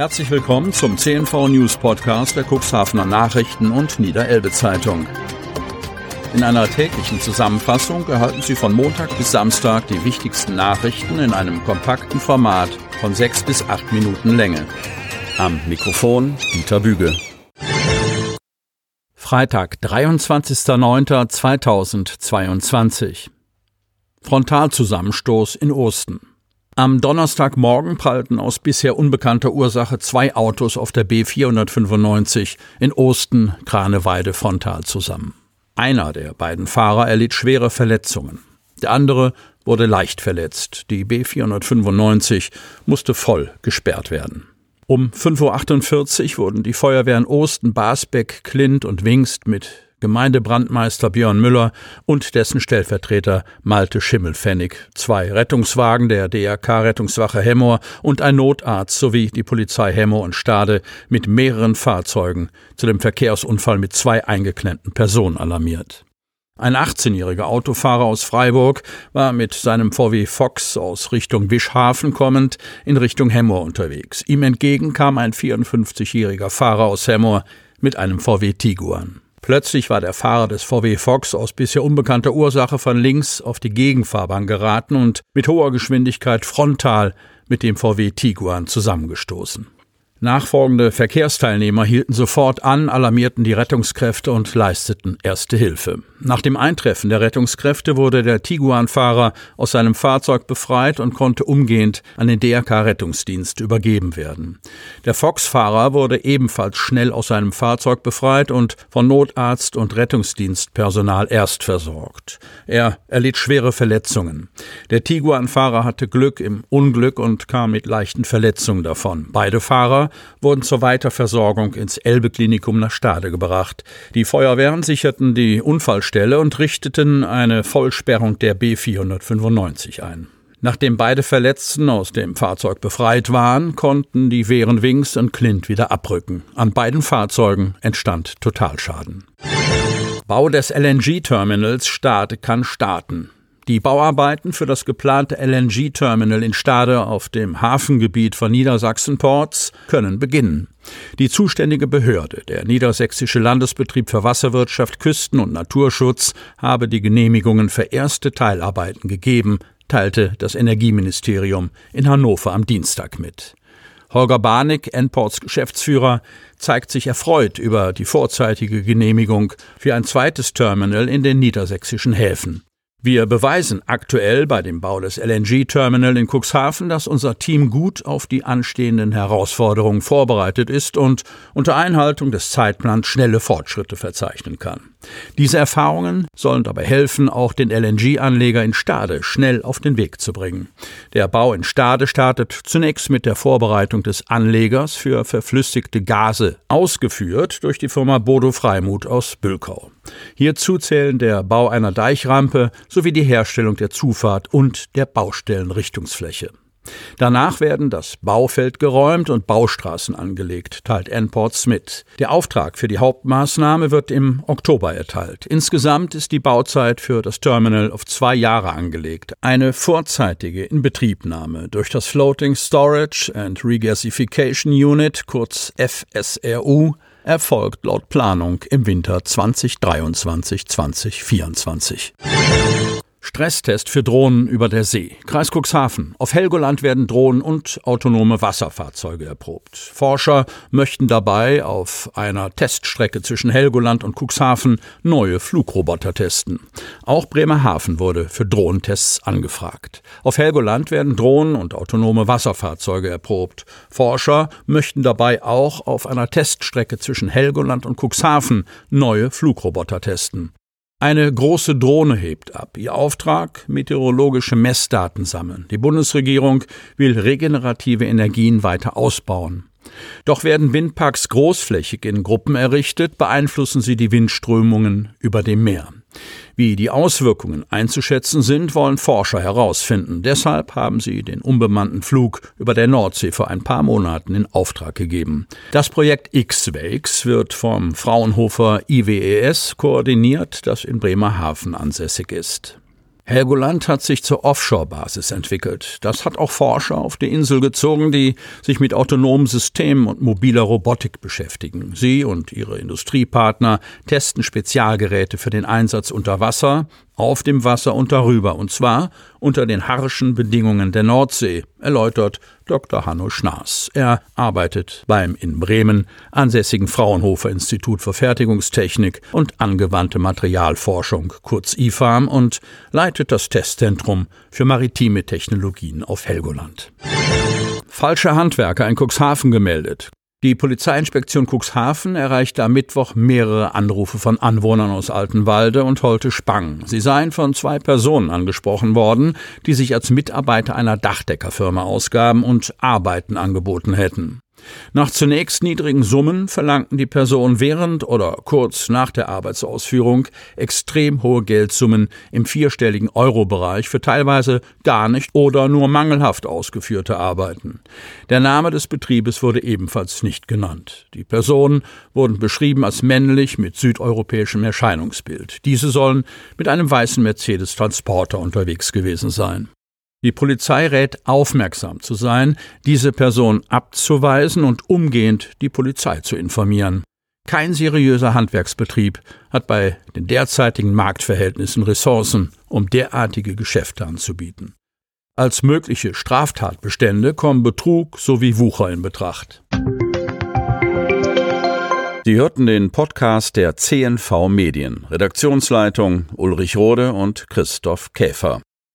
Herzlich willkommen zum CNV News Podcast der Cuxhavener Nachrichten und Niederelbe Zeitung. In einer täglichen Zusammenfassung erhalten Sie von Montag bis Samstag die wichtigsten Nachrichten in einem kompakten Format von sechs bis acht Minuten Länge. Am Mikrofon Dieter Büge. Freitag, 23.09.2022. Frontalzusammenstoß in Osten. Am Donnerstagmorgen prallten aus bisher unbekannter Ursache zwei Autos auf der B495 in Osten Kraneweide frontal zusammen. Einer der beiden Fahrer erlitt schwere Verletzungen. Der andere wurde leicht verletzt. Die B495 musste voll gesperrt werden. Um 5.48 Uhr wurden die Feuerwehren Osten, Basbeck, Klint und Wingst mit Gemeindebrandmeister Björn Müller und dessen Stellvertreter Malte Schimmelfennig, zwei Rettungswagen der DRK-Rettungswache Hemmoor und ein Notarzt sowie die Polizei Hemmoor und Stade mit mehreren Fahrzeugen zu dem Verkehrsunfall mit zwei eingeklemmten Personen alarmiert. Ein 18-jähriger Autofahrer aus Freiburg war mit seinem VW Fox aus Richtung Wischhafen kommend in Richtung Hemmoor unterwegs. Ihm entgegen kam ein 54-jähriger Fahrer aus Hemmoor mit einem VW Tiguan. Plötzlich war der Fahrer des VW Fox aus bisher unbekannter Ursache von links auf die Gegenfahrbahn geraten und mit hoher Geschwindigkeit frontal mit dem VW Tiguan zusammengestoßen. Nachfolgende Verkehrsteilnehmer hielten sofort an, alarmierten die Rettungskräfte und leisteten erste Hilfe. Nach dem Eintreffen der Rettungskräfte wurde der Tiguan-Fahrer aus seinem Fahrzeug befreit und konnte umgehend an den DRK-Rettungsdienst übergeben werden. Der Fox-Fahrer wurde ebenfalls schnell aus seinem Fahrzeug befreit und von Notarzt und Rettungsdienstpersonal erst versorgt. Er erlitt schwere Verletzungen. Der Tiguan-Fahrer hatte Glück im Unglück und kam mit leichten Verletzungen davon. Beide Fahrer wurden zur Weiterversorgung ins Elbe-Klinikum nach Stade gebracht. Die Feuerwehren sicherten die Unfallstelle und richteten eine Vollsperrung der B495 ein. Nachdem beide Verletzten aus dem Fahrzeug befreit waren, konnten die Wehren Wings und Clint wieder abrücken. An beiden Fahrzeugen entstand Totalschaden. Bau des LNG-Terminals Stade kann starten. Die Bauarbeiten für das geplante LNG-Terminal in Stade auf dem Hafengebiet von Niedersachsen-Ports können beginnen. Die zuständige Behörde, der Niedersächsische Landesbetrieb für Wasserwirtschaft, Küsten- und Naturschutz, habe die Genehmigungen für erste Teilarbeiten gegeben, teilte das Energieministerium in Hannover am Dienstag mit. Holger Barnick, Enports Geschäftsführer, zeigt sich erfreut über die vorzeitige Genehmigung für ein zweites Terminal in den niedersächsischen Häfen. Wir beweisen aktuell bei dem Bau des LNG-Terminal in Cuxhaven, dass unser Team gut auf die anstehenden Herausforderungen vorbereitet ist und unter Einhaltung des Zeitplans schnelle Fortschritte verzeichnen kann. Diese Erfahrungen sollen dabei helfen, auch den LNG-Anleger in Stade schnell auf den Weg zu bringen. Der Bau in Stade startet zunächst mit der Vorbereitung des Anlegers für verflüssigte Gase, ausgeführt durch die Firma Bodo Freimuth aus Bülkau. Hierzu zählen der Bau einer Deichrampe sowie die Herstellung der Zufahrt und der Baustellenrichtungsfläche. Danach werden das Baufeld geräumt und Baustraßen angelegt, teilt Enports mit. Der Auftrag für die Hauptmaßnahme wird im Oktober erteilt. Insgesamt ist die Bauzeit für das Terminal auf zwei Jahre angelegt. Eine vorzeitige Inbetriebnahme durch das Floating Storage and Regasification Unit, kurz FSRU, erfolgt laut Planung im Winter 2023-2024. Stresstest für Drohnen über der See. Kreis Cuxhaven. Auf Helgoland werden Drohnen und autonome Wasserfahrzeuge erprobt. Forscher möchten dabei auf einer Teststrecke zwischen Helgoland und Cuxhaven neue Flugroboter testen. Auch Bremerhaven wurde für Drohnentests angefragt. Auf Helgoland werden Drohnen und autonome Wasserfahrzeuge erprobt. Forscher möchten dabei auch auf einer Teststrecke zwischen Helgoland und Cuxhaven neue Flugroboter testen. Eine große Drohne hebt ab. Ihr Auftrag meteorologische Messdaten sammeln. Die Bundesregierung will regenerative Energien weiter ausbauen. Doch werden Windparks großflächig in Gruppen errichtet, beeinflussen sie die Windströmungen über dem Meer. Wie die Auswirkungen einzuschätzen sind, wollen Forscher herausfinden. Deshalb haben sie den unbemannten Flug über der Nordsee vor ein paar Monaten in Auftrag gegeben. Das Projekt X-Wakes wird vom Fraunhofer IWES koordiniert, das in Bremerhaven ansässig ist. Helgoland hat sich zur Offshore-Basis entwickelt. Das hat auch Forscher auf die Insel gezogen, die sich mit autonomen Systemen und mobiler Robotik beschäftigen. Sie und ihre Industriepartner testen Spezialgeräte für den Einsatz unter Wasser, auf dem Wasser und darüber, und zwar unter den harschen Bedingungen der Nordsee, erläutert Dr. Hanno Schnaas. Er arbeitet beim in Bremen ansässigen Fraunhofer Institut für Fertigungstechnik und angewandte Materialforschung, kurz IFAM, und leitet das Testzentrum für maritime Technologien auf Helgoland. Falsche Handwerker in Cuxhaven gemeldet. Die Polizeiinspektion Cuxhaven erreichte am Mittwoch mehrere Anrufe von Anwohnern aus Altenwalde und Holte Spang. Sie seien von zwei Personen angesprochen worden, die sich als Mitarbeiter einer Dachdeckerfirma ausgaben und Arbeiten angeboten hätten. Nach zunächst niedrigen Summen verlangten die Personen während oder kurz nach der Arbeitsausführung extrem hohe Geldsummen im vierstelligen Euro-Bereich für teilweise gar nicht oder nur mangelhaft ausgeführte Arbeiten. Der Name des Betriebes wurde ebenfalls nicht genannt. Die Personen wurden beschrieben als männlich mit südeuropäischem Erscheinungsbild. Diese sollen mit einem weißen Mercedes Transporter unterwegs gewesen sein. Die Polizei rät aufmerksam zu sein, diese Person abzuweisen und umgehend die Polizei zu informieren. Kein seriöser Handwerksbetrieb hat bei den derzeitigen Marktverhältnissen Ressourcen, um derartige Geschäfte anzubieten. Als mögliche Straftatbestände kommen Betrug sowie Wucher in Betracht. Sie hörten den Podcast der CNV Medien. Redaktionsleitung Ulrich Rode und Christoph Käfer.